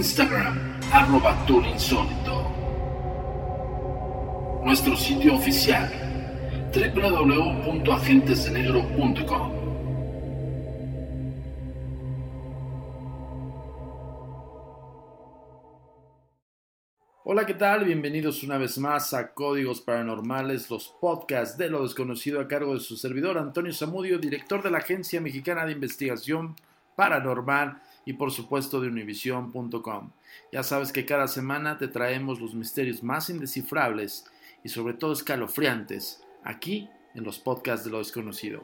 Instagram, arroba insólito. Nuestro sitio oficial, www.agentesdenegro.com. Hola, ¿qué tal? Bienvenidos una vez más a Códigos Paranormales, los podcasts de lo desconocido a cargo de su servidor Antonio Zamudio, director de la Agencia Mexicana de Investigación Paranormal y por supuesto de univision.com. Ya sabes que cada semana te traemos los misterios más indescifrables y sobre todo escalofriantes aquí en los podcasts de lo desconocido.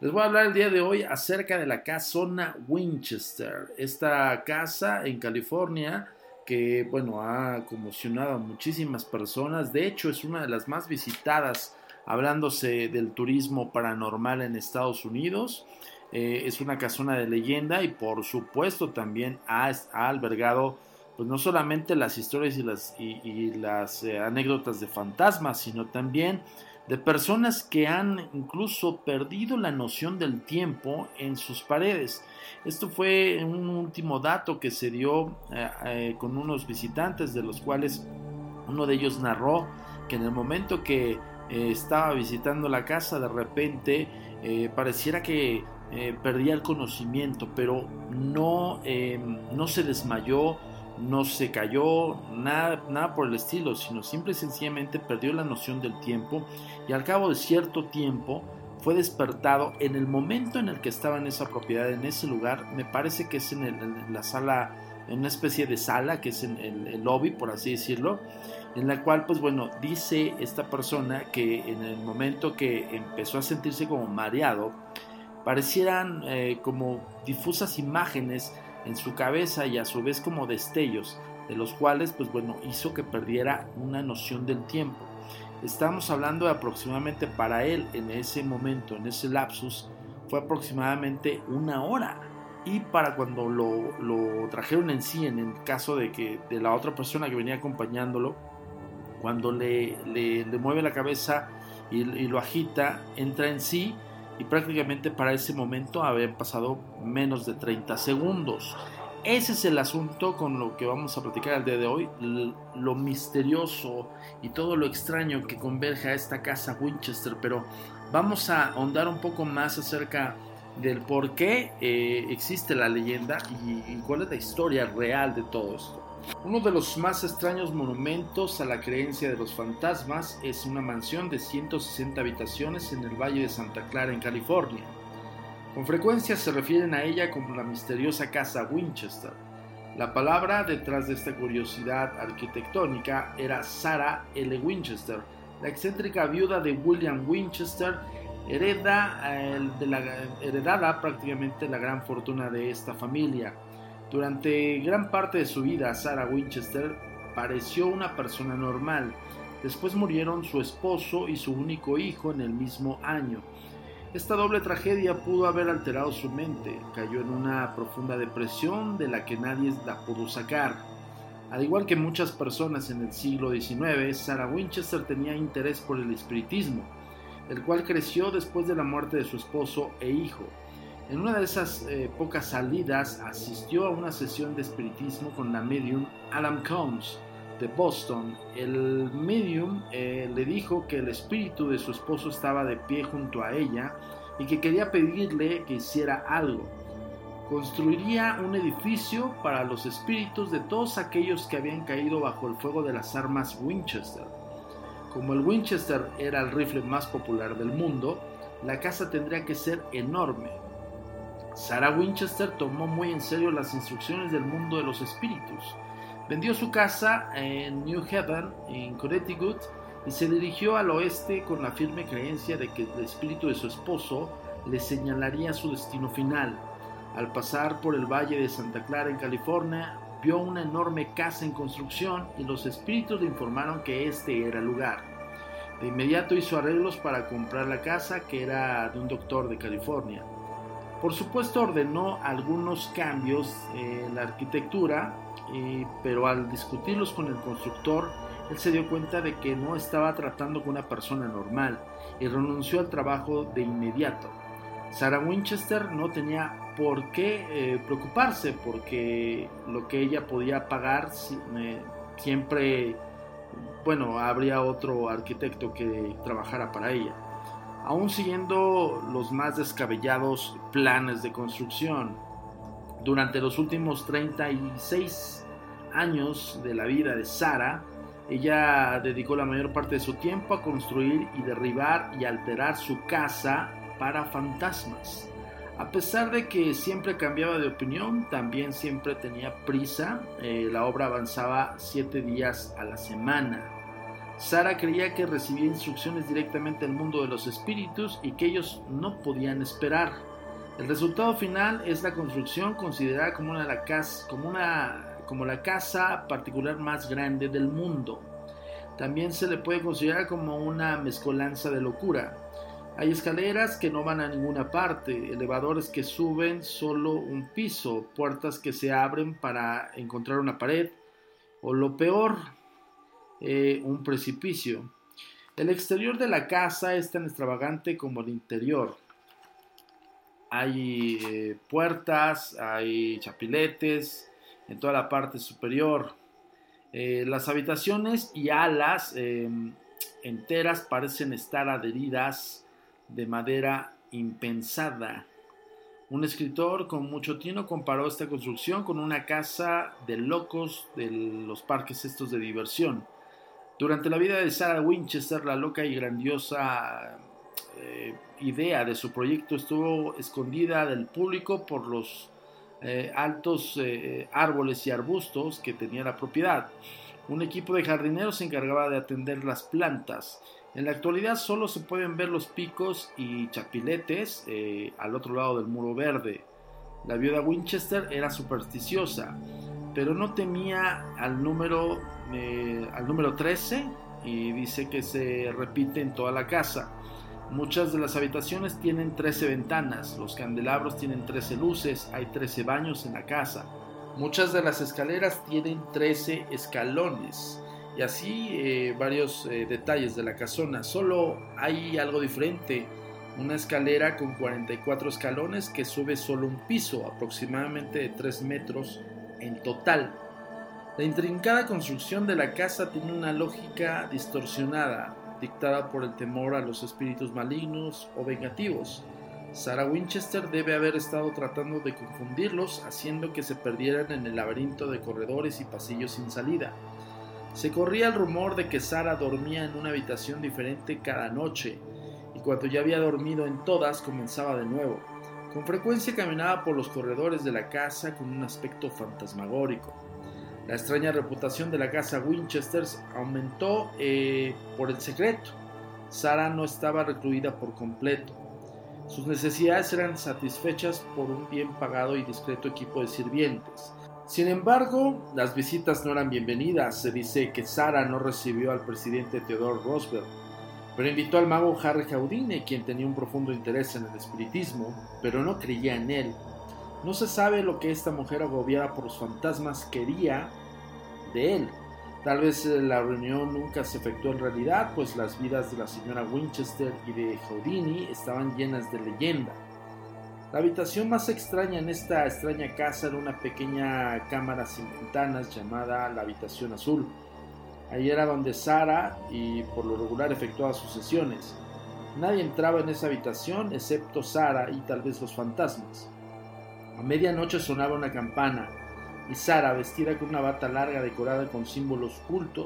Les voy a hablar el día de hoy acerca de la casona Winchester, esta casa en California que bueno ha conmocionado a muchísimas personas. De hecho, es una de las más visitadas hablándose del turismo paranormal en Estados Unidos. Eh, es una casona de leyenda y por supuesto también ha, albergado pues no solamente las historias y las, eh, anécdotas de fantasmas, sino también de personas que han incluso perdido la noción del tiempo en sus paredes. Esto fue un último dato que se dio eh, con unos visitantes de los cuales uno de ellos narró que en el momento que estaba visitando la casa de repente pareciera que perdía el conocimiento, pero no, no se desmayó, no se cayó, nada, nada por el estilo, sino simple y sencillamente perdió la noción del tiempo y al cabo de cierto tiempo fue despertado en el momento en el que estaba en esa propiedad, en ese lugar, me parece que es en, la sala, en una especie de sala, que es en el, lobby, por así decirlo, en la cual, pues bueno, dice esta persona que en el momento que empezó a sentirse como mareado, parecieran eh, como difusas imágenes en su cabeza y a su vez como destellos, de los cuales, pues bueno, hizo que perdiera una noción del tiempo. Estamos hablando de aproximadamente para él en ese momento, en ese lapsus, fue aproximadamente una hora. Y para cuando lo, lo trajeron en sí, en el caso de que de la otra persona que venía acompañándolo, cuando le, le, mueve la cabeza y lo agita, entra en sí y prácticamente para ese momento habían pasado menos de 30 segundos. Ese es el asunto con lo que vamos a platicar el día de hoy, lo misterioso y todo lo extraño que converge a esta casa Winchester, pero vamos a ahondar un poco más acerca del por qué eh, existe la leyenda y, y cuál es la historia real de todo esto. Uno de los más extraños monumentos a la creencia de los fantasmas es una mansión de 160 habitaciones en el Valle de Santa Clara, en California. Con frecuencia se refieren a ella como la misteriosa casa Winchester. La palabra detrás de esta curiosidad arquitectónica era Sarah L. Winchester, la excéntrica viuda de William Winchester, hereda, eh, de la, heredada prácticamente la gran fortuna de esta familia. Durante gran parte de su vida, Sarah Winchester pareció una persona normal. Después murieron su esposo y su único hijo en el mismo año. Esta doble tragedia pudo haber alterado su mente. Cayó en una profunda depresión de la que nadie la pudo sacar. Al igual que muchas personas en el siglo XIX, Sarah Winchester tenía interés por el espiritismo, el cual creció después de la muerte de su esposo e hijo. En una de esas eh, pocas salidas asistió a una sesión de espiritismo con la medium Alan Combs de Boston. El medium eh, le dijo que el espíritu de su esposo estaba de pie junto a ella y que quería pedirle que hiciera algo. construiría un edificio para los espíritus de todos aquellos que habían caído bajo el fuego de las armas Winchester. Como el Winchester era el rifle más popular del mundo, la casa tendría que ser enorme. Sarah Winchester tomó muy en serio las instrucciones del mundo de los espíritus. Vendió su casa en New Haven, en Connecticut, y se dirigió al oeste con la firme creencia de que el espíritu de su esposo le señalaría su destino final. Al pasar por el valle de Santa Clara en California, vio una enorme casa en construcción y los espíritus le informaron que este era el lugar. De inmediato hizo arreglos para comprar la casa que era de un doctor de California. Por supuesto ordenó algunos cambios en la arquitectura, pero al discutirlos con el constructor, él se dio cuenta de que no estaba tratando con una persona normal y renunció al trabajo de inmediato. Sarah Winchester no tenía por qué eh, preocuparse porque lo que ella podía pagar siempre, bueno, habría otro arquitecto que trabajara para ella. Aún siguiendo los más descabellados planes de construcción, durante los últimos 36 años de la vida de Sarah, ella dedicó la mayor parte de su tiempo a construir y derribar y alterar su casa para fantasmas. A pesar de que siempre cambiaba de opinión, también siempre tenía prisa. Eh, la obra avanzaba siete días a la semana. Sara creía que recibía instrucciones directamente del mundo de los espíritus y que ellos no podían esperar. El resultado final es la construcción considerada como una, la casa, como, una, como la casa particular más grande del mundo. También se le puede considerar como una mezcolanza de locura. Hay escaleras que no van a ninguna parte, elevadores que suben solo un piso, puertas que se abren para encontrar una pared, o lo peor, eh, un precipicio. El exterior de la casa es tan extravagante como el interior. Hay eh, puertas, hay chapiletes en toda la parte superior. Eh, las habitaciones y alas enteras parecen estar adheridas de madera impensada. Un escritor con mucho tino comparó esta construcción con una casa de locos de los parques estos de diversión. Durante la vida de Sarah Winchester, la loca y grandiosa eh, idea de su proyecto estuvo escondida del público por los eh, altos eh, árboles y arbustos que tenía la propiedad. Un equipo de jardineros se encargaba de atender las plantas en la actualidad solo se pueden ver los picos y chapiletes al otro lado del muro verde. La viuda Winchester era supersticiosa, pero no temía al número, eh, al número 13 y dice que se repite en toda la casa. Muchas de las habitaciones tienen 13 ventanas, los candelabros tienen 13 luces, hay 13 baños en la casa. Muchas de las escaleras tienen 13 escalones y así eh, varios eh, detalles de la casona. Solo hay algo diferente, una escalera con 44 escalones que sube solo un piso, aproximadamente de 3 metros en total. La intrincada construcción de la casa tiene una lógica distorsionada, dictada por el temor a los espíritus malignos o vengativos. Sarah Winchester debe haber estado tratando de confundirlos, haciendo que se perdieran en el laberinto de corredores y pasillos sin salida. Se corría el rumor de que Sara dormía en una habitación diferente cada noche, y cuando ya había dormido en todas comenzaba de nuevo. Con frecuencia caminaba por los corredores de la casa con un aspecto fantasmagórico. La extraña reputación de la casa Winchester aumentó eh, por el secreto. Sara no estaba recluida por completo. Sus necesidades eran satisfechas por un bien pagado y discreto equipo de sirvientes. Sin embargo, las visitas no eran bienvenidas. Se dice que Sara no recibió al presidente Theodore Roosevelt, pero invitó al mago Harry Houdini, quien tenía un profundo interés en el espiritismo, pero no creía en él. No se sabe lo que esta mujer agobiada por los fantasmas quería de él. Tal vez eh, la reunión nunca se efectuó en realidad, pues las vidas de la señora Winchester y de Houdini estaban llenas de leyenda. La habitación más extraña en esta extraña casa era una pequeña cámara sin ventanas llamada la habitación azul. Ahí era donde Sara y por lo regular efectuaba sus sesiones. Nadie entraba en esa habitación excepto Sara y tal vez los fantasmas. A medianoche sonaba una campana y Sara, vestida con una bata larga decorada con símbolos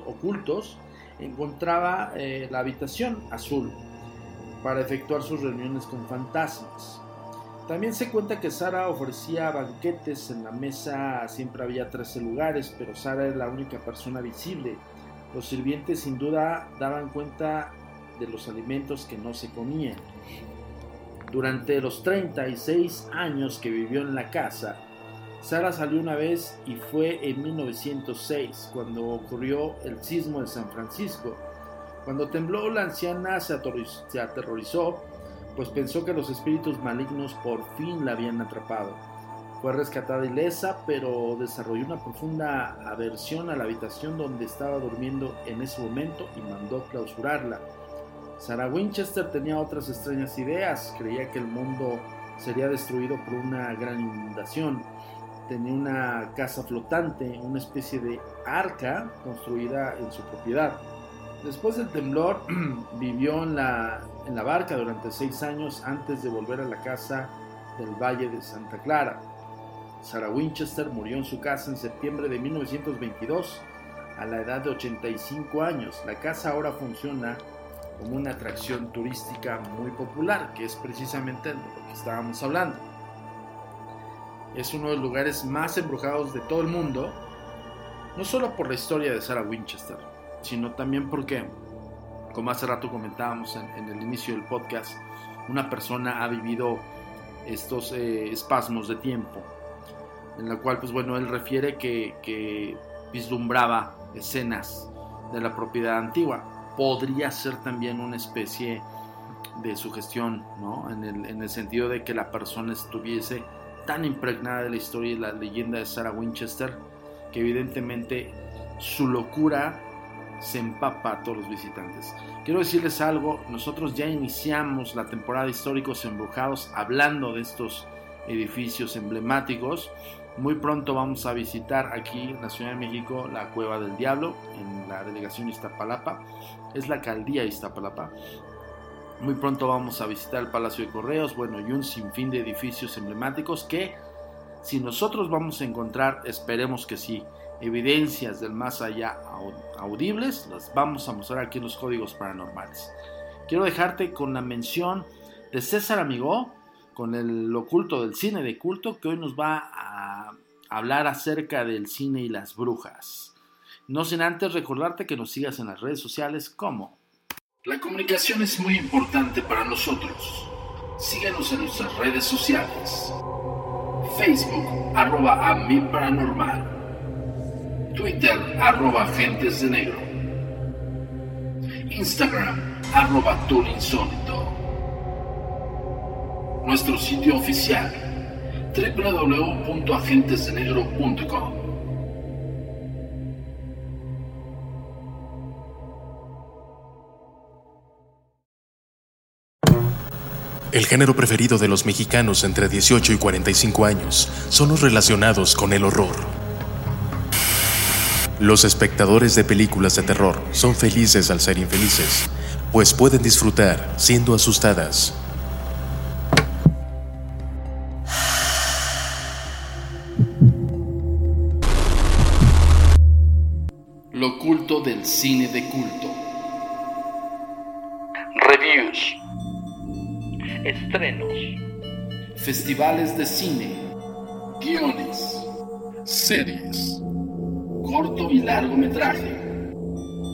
ocultos, encontraba eh, la habitación azul para efectuar sus reuniones con fantasmas. También se cuenta que Sara ofrecía banquetes en la mesa, siempre había 13 lugares, pero Sara era la única persona visible. Los sirvientes sin duda daban cuenta de los alimentos que no se comían. Durante los 36 años que vivió en la casa, Sara salió una vez y fue en 1906, cuando ocurrió el sismo de San Francisco. Cuando tembló, la anciana se aterrorizó, pues pensó que los espíritus malignos por fin la habían atrapado. Fue rescatada ilesa, pero desarrolló una profunda aversión a la habitación donde estaba durmiendo en ese momento y mandó clausurarla. Sarah Winchester tenía otras extrañas ideas, creía que el mundo sería destruido por una gran inundación. Tenía una casa flotante, una especie de arca construida en su propiedad. Después del temblor, vivió en la, en la barca durante seis años antes de volver a la casa del Valle de Santa Clara. Sarah Winchester murió en su casa en septiembre de 1922 a la edad de 85 años. La casa ahora funciona como una atracción turística muy popular, que es precisamente lo que estábamos hablando. Es uno de los lugares más embrujados de todo el mundo, no solo por la historia de Sarah Winchester, sino también porque, como hace rato comentábamos en, el inicio del podcast, una persona ha vivido estos eh, espasmos de tiempo, en la cual, pues bueno, él refiere que, vislumbraba escenas de la propiedad antigua podría ser también una especie de sugestión, ¿no? En el, en el sentido de que la persona estuviese tan impregnada de la historia y la leyenda de Sarah Winchester que evidentemente su locura se empapa a todos los visitantes. Quiero decirles algo, nosotros ya iniciamos la temporada de históricos embrujados hablando de estos edificios emblemáticos muy pronto vamos a visitar aquí en la Ciudad de México la Cueva del Diablo, en la delegación Iztapalapa. Es la alcaldía Iztapalapa. Muy pronto vamos a visitar el Palacio de Correos, bueno, y un sinfín de edificios emblemáticos que, si nosotros vamos a encontrar, esperemos que sí, evidencias del más allá audibles, las vamos a mostrar aquí en los códigos paranormales. Quiero dejarte con la mención de César Amigó, con el oculto del cine de culto, que hoy nos va a hablar acerca del cine y las brujas. No sin antes recordarte que nos sigas en las redes sociales como. La comunicación es muy importante para nosotros. Síguenos en nuestras redes sociales. Facebook, arroba a mi paranormal. Twitter, arroba agentes de negro. Instagram, arroba insólito nuestro sitio oficial www.agentesdenegro.com. El género preferido de los mexicanos entre 18 y 45 años son los relacionados con el horror. Los espectadores de películas de terror son felices al ser infelices, pues pueden disfrutar siendo asustadas cine de culto. Reviews. Estrenos. Festivales de cine. Guiones. Series. Corto y largometraje.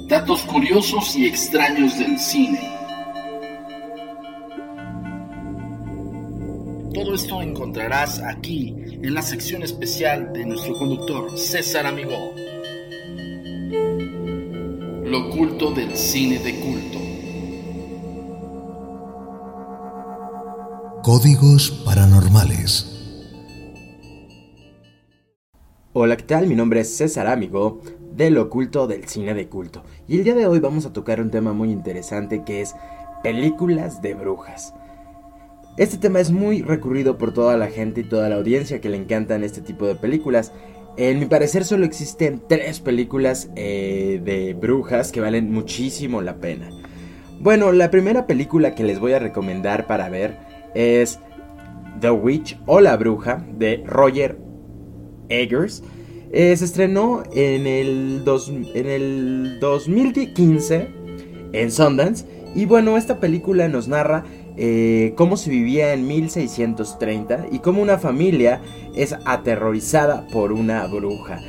Datos curiosos y extraños del cine. Todo esto encontrarás aquí en la sección especial de nuestro conductor César Amigo oculto del cine de culto. Códigos paranormales. Hola, ¿qué tal? Mi nombre es César Amigo del oculto del cine de culto. Y el día de hoy vamos a tocar un tema muy interesante que es películas de brujas. Este tema es muy recurrido por toda la gente y toda la audiencia que le encantan este tipo de películas en mi parecer solo existen tres películas eh, de brujas que valen muchísimo la pena. Bueno, la primera película que les voy a recomendar para ver es The Witch o La Bruja de Roger Eggers. Eh, se estrenó en el, en el 2015 en Sundance. Y bueno, esta película nos narra eh, cómo se vivía en 1630 y cómo una familia es aterrorizada por una bruja.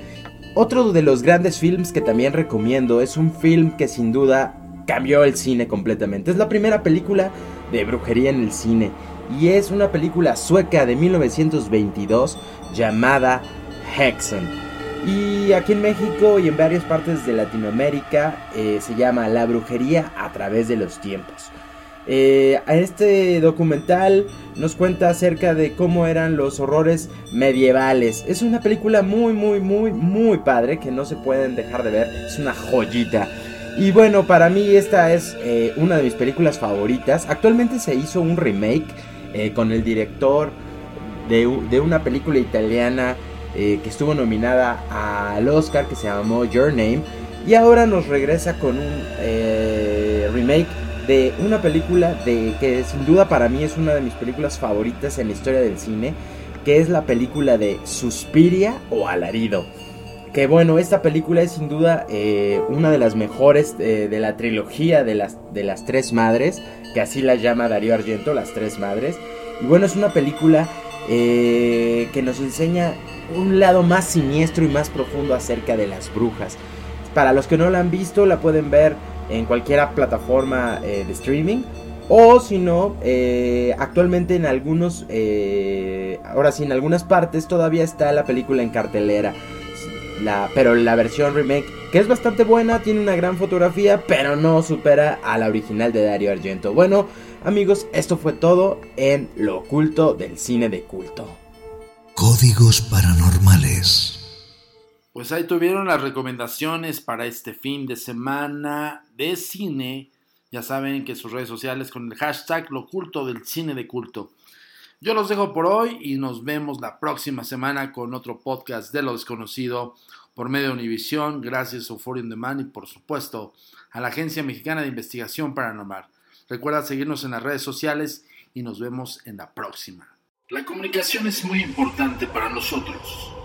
Otro de los grandes films que también recomiendo es un film que sin duda cambió el cine completamente. Es la primera película de brujería en el cine y es una película sueca de 1922 llamada Hexen. Y aquí en México y en varias partes de Latinoamérica eh, se llama La brujería a través de los tiempos. Eh, este documental nos cuenta acerca de cómo eran los horrores medievales. Es una película muy, muy, muy, muy padre que no se pueden dejar de ver. Es una joyita. Y bueno, para mí esta es eh, una de mis películas favoritas. Actualmente se hizo un remake eh, con el director de, una película italiana que estuvo nominada al Oscar que se llamó Your Name. Y ahora nos regresa con un remake de una película de que sin duda para mí es una de mis películas favoritas en la historia del cine, que es la película de Suspiria o Alarido. Que bueno, esta película es sin duda eh, una de las mejores eh, de la trilogía de las, de las tres madres, que así la llama Darío Argento, las tres madres. Y bueno, es una película eh, que nos enseña un lado más siniestro y más profundo acerca de las brujas. Para los que no la han visto, la pueden ver en cualquier plataforma eh, de streaming. O si no, eh, actualmente en algunos, eh, ahora sí, en algunas partes todavía está la película en cartelera. La, pero la versión remake, que es bastante buena, tiene una gran fotografía, pero no supera a la original de Dario Argento. Bueno, amigos, esto fue todo en lo oculto del cine de culto. Códigos paranormales. Pues ahí tuvieron las recomendaciones para este fin de semana de cine. Ya saben que sus redes sociales con el hashtag lo oculto del cine de culto. Yo los dejo por hoy y nos vemos la próxima semana con otro podcast de lo desconocido por medio de Univisión, gracias a on Demand y por supuesto a la Agencia Mexicana de Investigación Paranormal. Recuerda seguirnos en las redes sociales y nos vemos en la próxima. La comunicación es muy importante para nosotros.